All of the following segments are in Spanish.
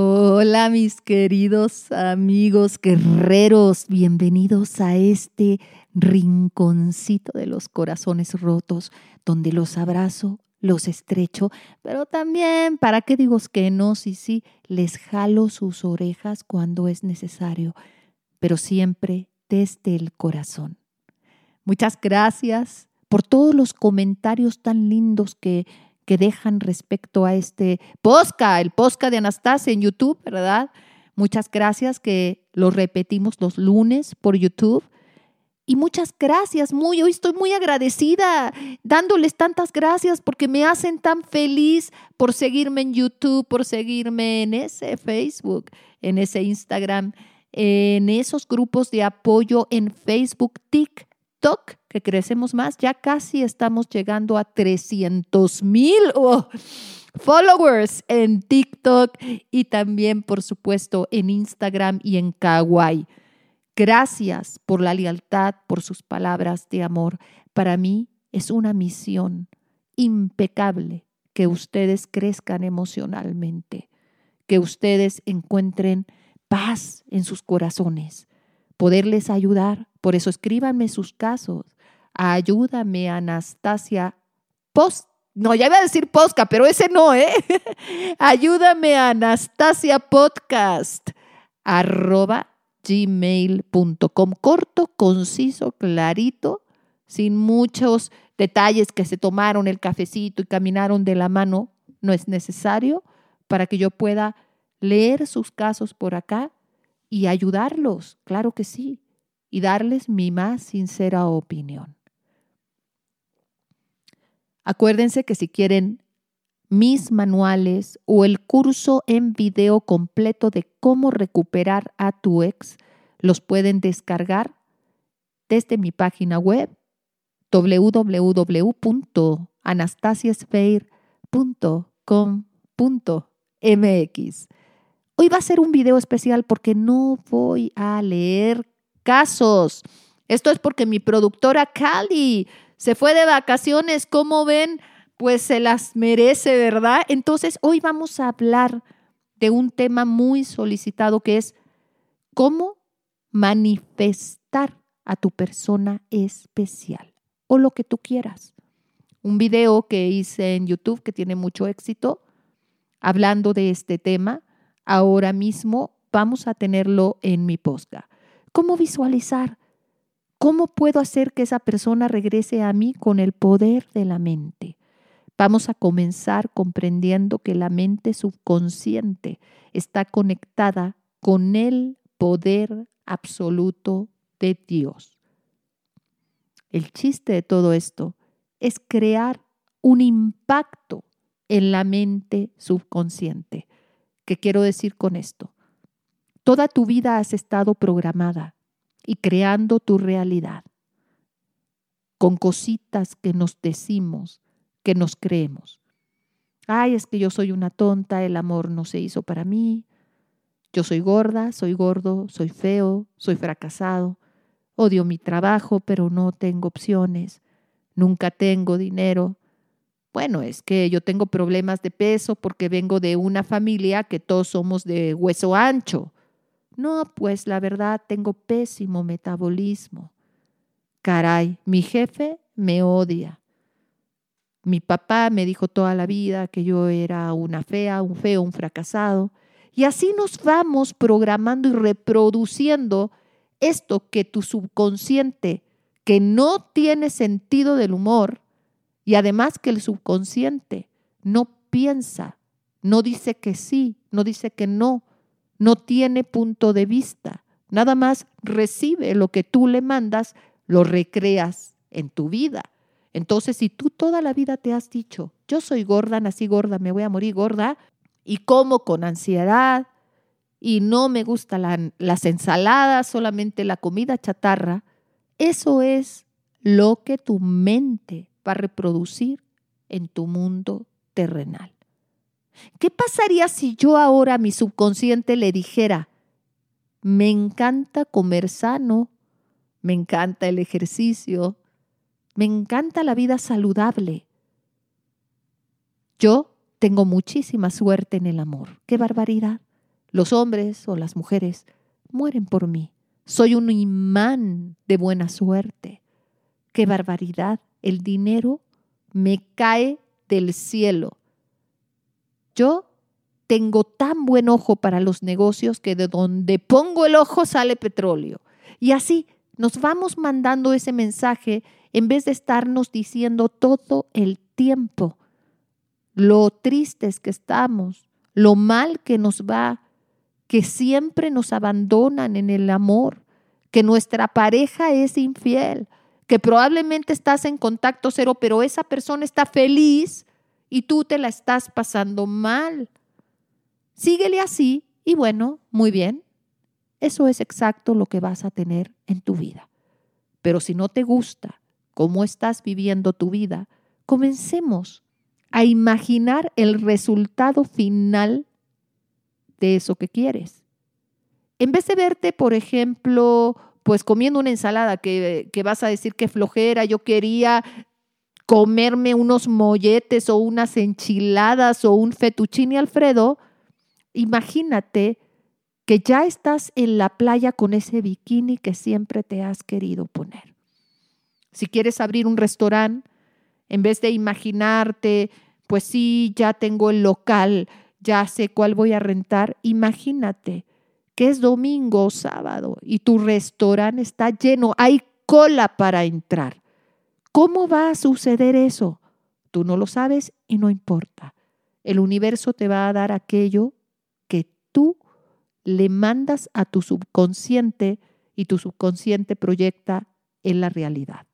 Hola mis queridos amigos guerreros, bienvenidos a este rinconcito de los corazones rotos, donde los abrazo, los estrecho, pero también, ¿para qué digo que no? Sí, sí, les jalo sus orejas cuando es necesario, pero siempre desde el corazón. Muchas gracias por todos los comentarios tan lindos que que dejan respecto a este posca, el posca de Anastasia en YouTube, ¿verdad? Muchas gracias que lo repetimos los lunes por YouTube. Y muchas gracias, muy, hoy estoy muy agradecida, dándoles tantas gracias porque me hacen tan feliz por seguirme en YouTube, por seguirme en ese Facebook, en ese Instagram, en esos grupos de apoyo en Facebook, TikTok TikTok, que crecemos más, ya casi estamos llegando a 300 mil oh, followers en TikTok y también, por supuesto, en Instagram y en Kawaii. Gracias por la lealtad, por sus palabras de amor. Para mí es una misión impecable que ustedes crezcan emocionalmente, que ustedes encuentren paz en sus corazones, poderles ayudar. Por eso escríbanme sus casos. Ayúdame, Anastasia. Post. No, ya iba a decir posca, pero ese no, ¿eh? Ayúdame, Anastasia Podcast. Arroba gmail.com. Corto, conciso, clarito, sin muchos detalles que se tomaron el cafecito y caminaron de la mano. No es necesario para que yo pueda leer sus casos por acá y ayudarlos, claro que sí, y darles mi más sincera opinión. Acuérdense que si quieren mis manuales o el curso en video completo de cómo recuperar a tu ex, los pueden descargar desde mi página web www.anastasiasfeir.com.mx. Hoy va a ser un video especial porque no voy a leer casos. Esto es porque mi productora Cali se fue de vacaciones. ¿Cómo ven? Pues se las merece, ¿verdad? Entonces, hoy vamos a hablar de un tema muy solicitado que es cómo manifestar a tu persona especial o lo que tú quieras. Un video que hice en YouTube que tiene mucho éxito hablando de este tema ahora mismo vamos a tenerlo en mi posca. ¿Cómo visualizar? ¿Cómo puedo hacer que esa persona regrese a mí con el poder de la mente? Vamos a comenzar comprendiendo que la mente subconsciente está conectada con el poder absoluto de Dios. El chiste de todo esto es crear un impacto en la mente subconsciente. ¿Qué quiero decir con esto? Toda tu vida has estado programada y creando tu realidad con cositas que nos decimos, que nos creemos. Ay, es que yo soy una tonta, el amor no se hizo para mí. Yo soy gorda, soy gordo, soy feo, soy fracasado. Odio mi trabajo, pero no tengo opciones. Nunca tengo dinero. Bueno, es que yo tengo problemas de peso porque vengo de una familia que todos somos de hueso ancho. No, pues la verdad tengo pésimo metabolismo. Caray, mi jefe me odia. Mi papá me dijo toda la vida que yo era una fea, un feo, un fracasado. Y así nos vamos programando y reproduciendo esto que tu subconsciente, que no tiene sentido del humor, y además que el subconsciente no piensa, no dice que sí, no dice que no, no tiene punto de vista, nada más recibe lo que tú le mandas, lo recreas en tu vida. Entonces, si tú toda la vida te has dicho, yo soy gorda, nací gorda, me voy a morir gorda, y como con ansiedad, y no me gustan las ensaladas, solamente la comida chatarra, eso es lo que tu mente va a reproducir en tu mundo terrenal. ¿Qué pasaría si yo ahora mi subconsciente le dijera, me encanta comer sano, me encanta el ejercicio, me encanta la vida saludable? Yo tengo muchísima suerte en el amor. ¡Qué barbaridad! Los hombres o las mujeres mueren por mí. Soy un imán de buena suerte. Qué barbaridad. El dinero me cae del cielo. Yo tengo tan buen ojo para los negocios que de donde pongo el ojo sale petróleo. Y así nos vamos mandando ese mensaje en vez de estarnos diciendo todo el tiempo lo tristes que estamos, lo mal que nos va, que siempre nos abandonan en el amor, que nuestra pareja es infiel, que probablemente estás en contacto cero, pero esa persona está feliz y tú te la estás pasando mal. Síguele así y bueno, muy bien. Eso es exacto lo que vas a tener en tu vida. Pero si no te gusta cómo estás viviendo tu vida, comencemos a imaginar el resultado final de eso que quieres. En vez de verte, por ejemplo, pues comiendo una ensalada que, que vas a decir que flojera, yo quería comerme unos molletes o unas enchiladas o un fettuccine Alfredo, imagínate que ya estás en la playa con ese bikini que siempre te has querido poner. Si quieres abrir un restaurante, en vez de imaginarte, pues sí, ya tengo el local, ya sé cuál voy a rentar, imagínate que es domingo o sábado y tu restaurante está lleno, hay cola para entrar. ¿Cómo va a suceder eso? Tú no lo sabes y no importa. El universo te va a dar aquello que tú le mandas a tu subconsciente y tu subconsciente proyecta en la realidad.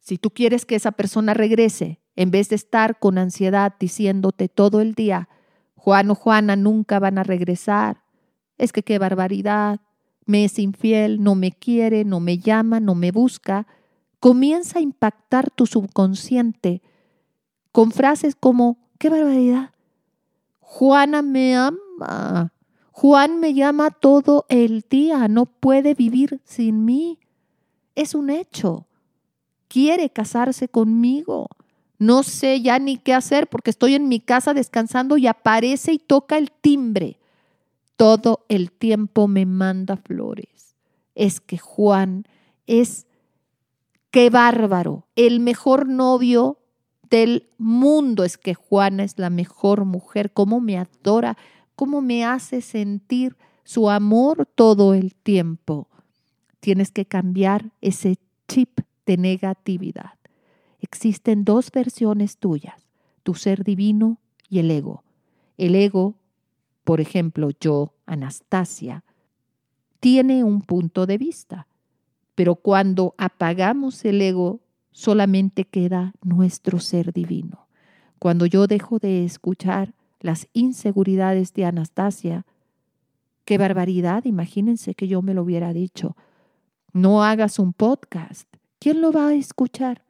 Si tú quieres que esa persona regrese, en vez de estar con ansiedad diciéndote todo el día, Juan o Juana nunca van a regresar, es que qué barbaridad, me es infiel, no me quiere, no me llama, no me busca, comienza a impactar tu subconsciente con frases como, qué barbaridad, Juana me ama, Juan me llama todo el día, no puede vivir sin mí. Es un hecho quiere casarse conmigo. No sé ya ni qué hacer porque estoy en mi casa descansando y aparece y toca el timbre. Todo el tiempo me manda flores. Es que Juan es, qué bárbaro, el mejor novio del mundo. Es que Juana es la mejor mujer. Cómo me adora, cómo me hace sentir su amor todo el tiempo. Tienes que cambiar ese chip de negatividad. Existen dos versiones tuyas, tu ser divino y el ego. El ego, por ejemplo, yo, Anastasia, tiene un punto de vista, pero cuando apagamos el ego, solamente queda nuestro ser divino. Cuando yo dejo de escuchar las inseguridades de Anastasia, qué barbaridad, imagínense que yo me lo hubiera dicho, no hagas un podcast, ¿Quién lo va a escuchar?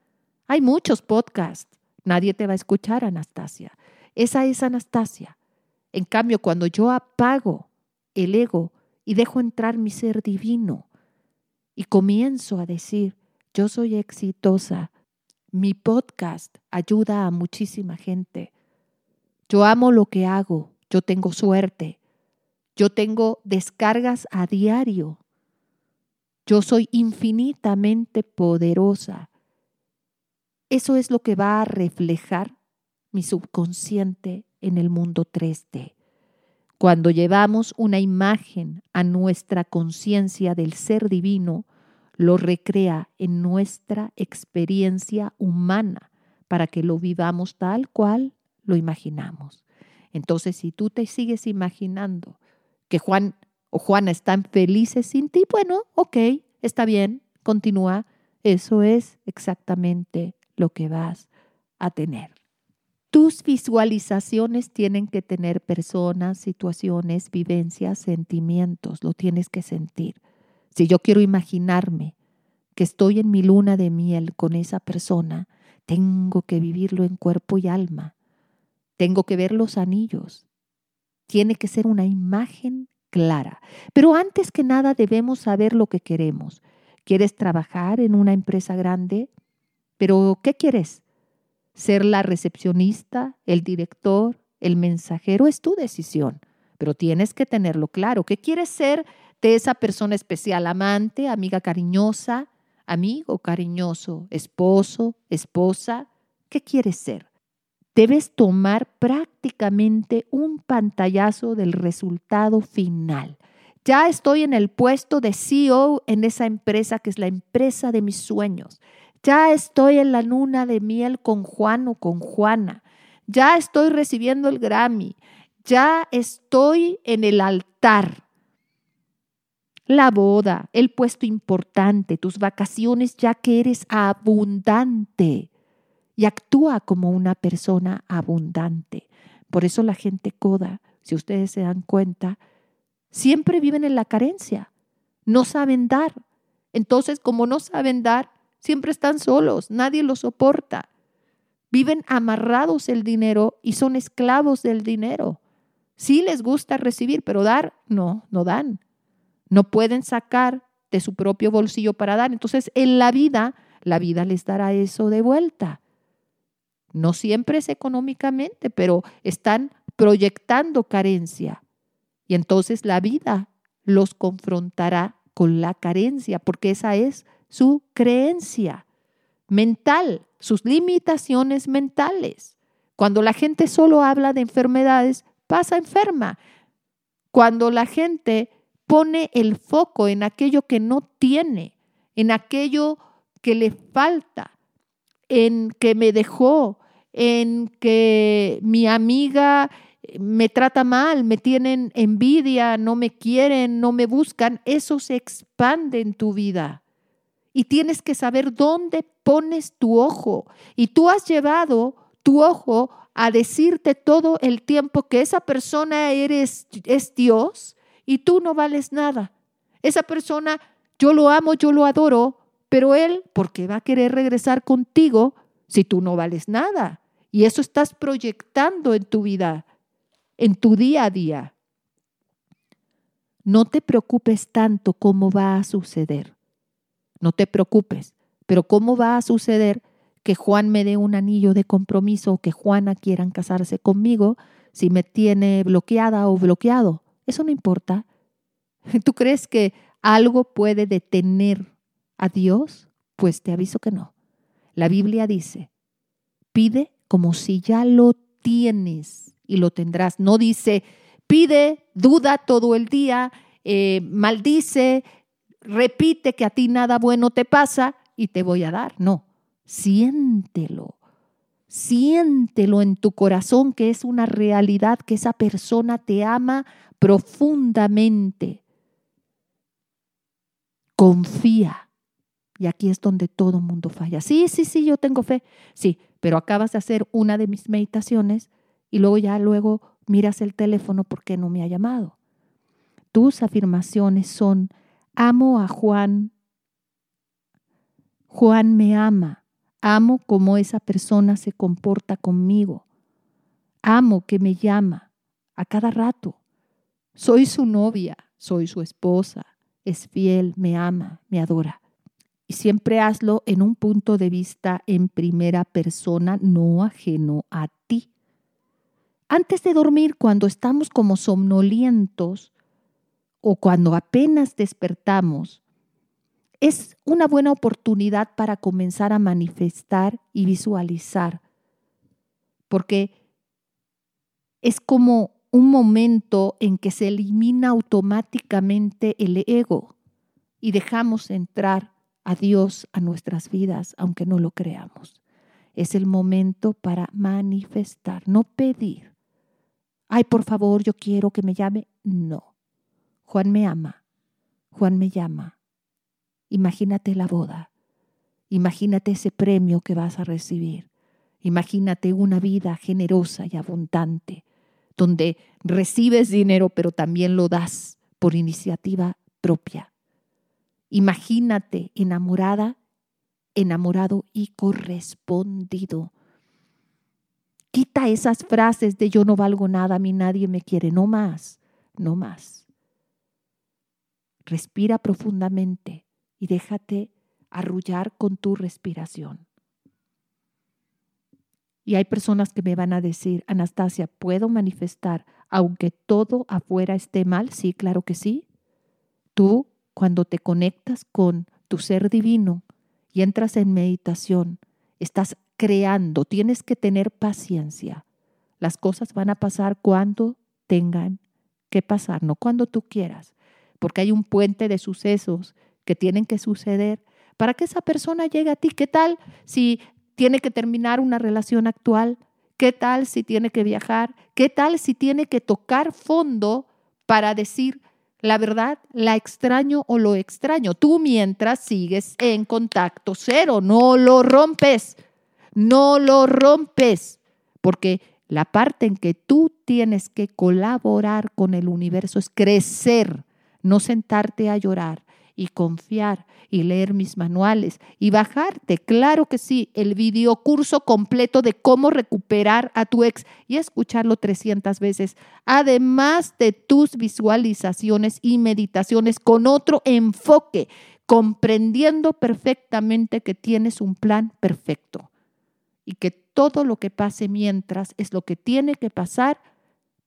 Hay muchos podcasts. Nadie te va a escuchar, Anastasia. Esa es Anastasia. En cambio, cuando yo apago el ego y dejo entrar mi ser divino y comienzo a decir, yo soy exitosa, mi podcast ayuda a muchísima gente, yo amo lo que hago, yo tengo suerte, yo tengo descargas a diario yo soy infinitamente poderosa. Eso es lo que va a reflejar mi subconsciente en el mundo 3D. Cuando llevamos una imagen a nuestra conciencia del ser divino, lo recrea en nuestra experiencia humana para que lo vivamos tal cual lo imaginamos. Entonces, si tú te sigues imaginando que Juan o Juana están felices sin ti, bueno, ok, está bien, continúa. Eso es exactamente lo que vas a tener. Tus visualizaciones tienen que tener personas, situaciones, vivencias, sentimientos, lo tienes que sentir. Si yo quiero imaginarme que estoy en mi luna de miel con esa persona, tengo que vivirlo en cuerpo y alma. Tengo que ver los anillos. Tiene que ser una imagen clara. Pero antes que nada debemos saber lo que queremos. ¿Quieres trabajar en una empresa grande? ¿Pero qué quieres? ¿Ser la recepcionista, el director, el mensajero es tu decisión, pero tienes que tenerlo claro. ¿Qué quieres ser de esa persona especial? Amante, amiga cariñosa, amigo cariñoso, esposo, esposa. ¿Qué quieres ser? Debes tomar prácticamente un pantallazo del resultado final. Ya estoy en el puesto de CEO en esa empresa que es la empresa de mis sueños. Ya estoy en la luna de miel con Juan o con Juana. Ya estoy recibiendo el Grammy. Ya estoy en el altar. La boda, el puesto importante, tus vacaciones, ya que eres abundante y actúa como una persona abundante. Por eso la gente coda, si ustedes se dan cuenta, siempre viven en la carencia. No saben dar. Entonces, como no saben dar, Siempre están solos, nadie los soporta. Viven amarrados el dinero y son esclavos del dinero. Sí les gusta recibir, pero dar, no, no dan. No pueden sacar de su propio bolsillo para dar. Entonces, en la vida, la vida les dará eso de vuelta. No siempre es económicamente, pero están proyectando carencia. Y entonces la vida los confrontará con la carencia, porque esa es su creencia mental, sus limitaciones mentales. Cuando la gente solo habla de enfermedades, pasa enferma. Cuando la gente pone el foco en aquello que no tiene, en aquello que le falta, en que me dejó, en que mi amiga me trata mal, me tienen envidia, no me quieren, no me buscan, eso se expande en tu vida y tienes que saber dónde pones tu ojo. Y tú has llevado tu ojo a decirte todo el tiempo que esa persona eres, es Dios y tú no vales nada. Esa persona, yo lo amo, yo lo adoro, pero él, ¿por qué va a querer regresar contigo si tú no vales nada? Y eso estás proyectando en tu vida, en tu día a día. No te preocupes tanto cómo va a suceder no te preocupes. Pero ¿cómo va a suceder que Juan me dé un anillo de compromiso o que Juana quieran casarse conmigo si me tiene bloqueada o bloqueado? Eso no importa. ¿Tú crees que algo puede detener a Dios? Pues te aviso que no. La Biblia dice, pide como si ya lo tienes y lo tendrás. No dice, pide, duda todo el día, eh, maldice, repite que a ti nada bueno te pasa y te voy a dar. No, siéntelo. Siéntelo en tu corazón que es una realidad, que esa persona te ama profundamente. Confía. Y aquí es donde todo mundo falla. Sí, sí, sí, yo tengo fe. Sí, pero acabas de hacer una de mis meditaciones y luego ya luego miras el teléfono porque no me ha llamado. Tus afirmaciones son Amo a Juan. Juan me ama. Amo cómo esa persona se comporta conmigo. Amo que me llama a cada rato. Soy su novia, soy su esposa. Es fiel, me ama, me adora. Y siempre hazlo en un punto de vista en primera persona, no ajeno a ti. Antes de dormir, cuando estamos como somnolientos, o cuando apenas despertamos, es una buena oportunidad para comenzar a manifestar y visualizar, porque es como un momento en que se elimina automáticamente el ego y dejamos entrar a Dios a nuestras vidas, aunque no lo creamos. Es el momento para manifestar, no pedir. Ay, por favor, yo quiero que me llame. No. Juan me ama, Juan me llama. Imagínate la boda, imagínate ese premio que vas a recibir, imagínate una vida generosa y abundante, donde recibes dinero pero también lo das por iniciativa propia. Imagínate enamorada, enamorado y correspondido. Quita esas frases de yo no valgo nada, a mí nadie me quiere, no más, no más. Respira profundamente y déjate arrullar con tu respiración. Y hay personas que me van a decir, Anastasia, ¿puedo manifestar aunque todo afuera esté mal? Sí, claro que sí. Tú, cuando te conectas con tu ser divino y entras en meditación, estás creando, tienes que tener paciencia. Las cosas van a pasar cuando tengan que pasar, no cuando tú quieras, porque hay un puente de sucesos que tienen que suceder para que esa persona llegue a ti. ¿Qué tal si tiene que terminar una relación actual? ¿Qué tal si tiene que viajar? ¿Qué tal si tiene que tocar fondo para decir la verdad, la extraño o lo extraño? Tú mientras sigues en contacto cero, no lo rompes, no lo rompes, porque la parte en que tú tienes que colaborar con el universo es crecer, no sentarte a llorar, y confiar y leer mis manuales y bajarte, claro que sí, el video curso completo de cómo recuperar a tu ex y escucharlo 300 veces, además de tus visualizaciones y meditaciones con otro enfoque, comprendiendo perfectamente que tienes un plan perfecto y que todo lo que pase mientras es lo que tiene que pasar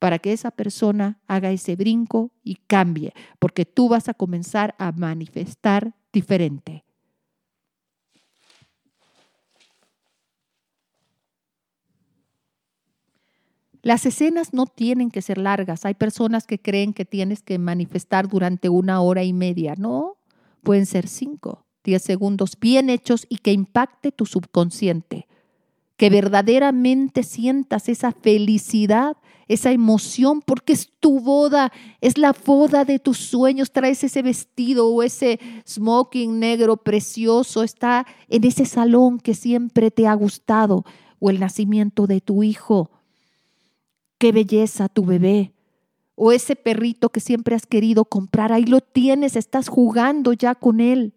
para que esa persona haga ese brinco y cambie, porque tú vas a comenzar a manifestar diferente. Las escenas no tienen que ser largas. Hay personas que creen que tienes que manifestar durante una hora y media. No, pueden ser cinco, diez segundos bien hechos y que impacte tu subconsciente. Que verdaderamente sientas esa felicidad esa emoción, porque es tu boda, es la boda de tus sueños, traes ese vestido o ese smoking negro precioso, está en ese salón que siempre te ha gustado, o el nacimiento de tu hijo. Qué belleza tu bebé, o ese perrito que siempre has querido comprar, ahí lo tienes, estás jugando ya con él.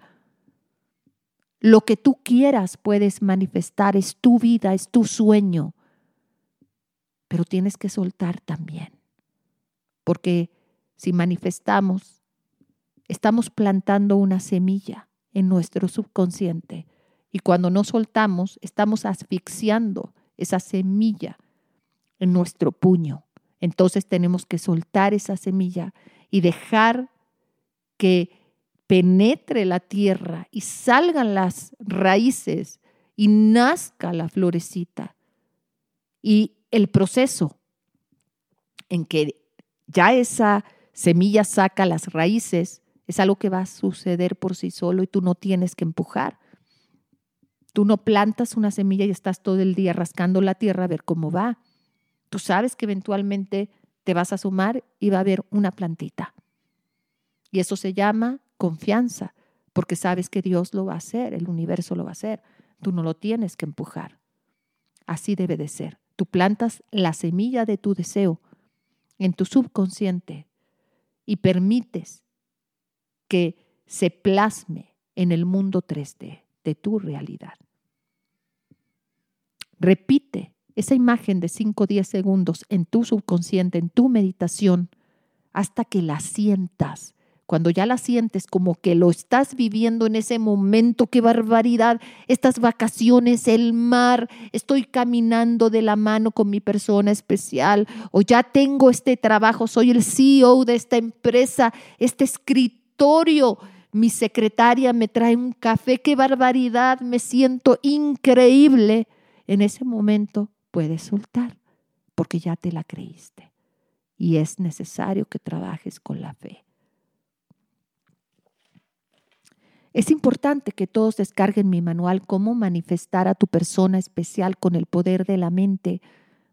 Lo que tú quieras puedes manifestar, es tu vida, es tu sueño pero tienes que soltar también. Porque si manifestamos, estamos plantando una semilla en nuestro subconsciente y cuando no soltamos, estamos asfixiando esa semilla en nuestro puño. Entonces tenemos que soltar esa semilla y dejar que penetre la tierra y salgan las raíces y nazca la florecita. Y el proceso en que ya esa semilla saca las raíces es algo que va a suceder por sí solo y tú no tienes que empujar. Tú no plantas una semilla y estás todo el día rascando la tierra a ver cómo va. Tú sabes que eventualmente te vas a sumar y va a haber una plantita. Y eso se llama confianza, porque sabes que Dios lo va a hacer, el universo lo va a hacer. Tú no lo tienes que empujar. Así debe de ser. Tú plantas la semilla de tu deseo en tu subconsciente y permites que se plasme en el mundo 3D de tu realidad. Repite esa imagen de 5 o 10 segundos en tu subconsciente, en tu meditación, hasta que la sientas cuando ya la sientes como que lo estás viviendo en ese momento, qué barbaridad, estas vacaciones, el mar, estoy caminando de la mano con mi persona especial, o ya tengo este trabajo, soy el CEO de esta empresa, este escritorio, mi secretaria me trae un café, qué barbaridad, me siento increíble. En ese momento puedes soltar, porque ya te la creíste. Y es necesario que trabajes con la fe. Es importante que todos descarguen mi manual Cómo manifestar a tu persona especial con el poder de la mente,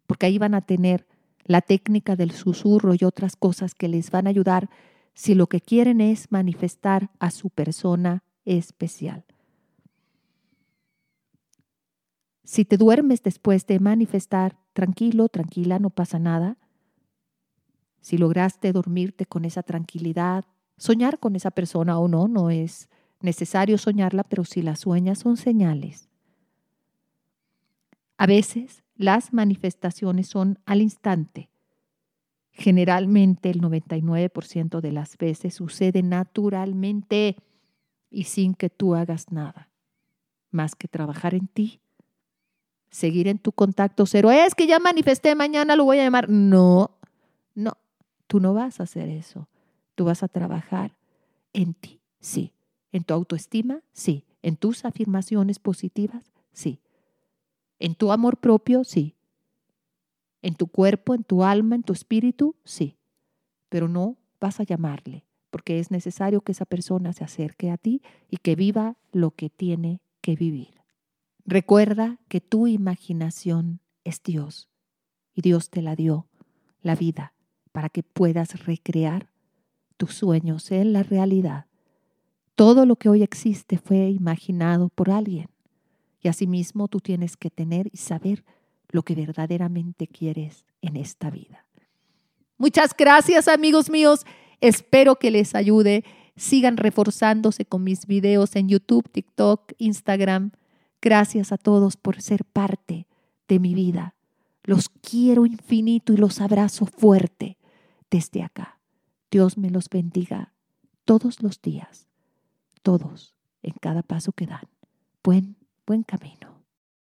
porque ahí van a tener la técnica del susurro y otras cosas que les van a ayudar si lo que quieren es manifestar a su persona especial. Si te duermes después de manifestar, tranquilo, tranquila, no pasa nada. Si lograste dormirte con esa tranquilidad, soñar con esa persona o no, no es necesario soñarla, pero si la sueñas son señales. A veces las manifestaciones son al instante. Generalmente el 99% de las veces sucede naturalmente y sin que tú hagas nada, más que trabajar en ti, seguir en tu contacto cero. Es que ya manifesté, mañana lo voy a llamar. No, no, tú no vas a hacer eso. Tú vas a trabajar en ti, sí. En tu autoestima, sí. En tus afirmaciones positivas, sí. En tu amor propio, sí. En tu cuerpo, en tu alma, en tu espíritu, sí. Pero no vas a llamarle, porque es necesario que esa persona se acerque a ti y que viva lo que tiene que vivir. Recuerda que tu imaginación es Dios y Dios te la dio, la vida, para que puedas recrear tus sueños en la realidad. Todo lo que hoy existe fue imaginado por alguien y asimismo tú tienes que tener y saber lo que verdaderamente quieres en esta vida. Muchas gracias amigos míos. Espero que les ayude. Sigan reforzándose con mis videos en YouTube, TikTok, Instagram. Gracias a todos por ser parte de mi vida. Los quiero infinito y los abrazo fuerte desde acá. Dios me los bendiga todos los días, todos, en cada paso que dan. Buen, buen camino.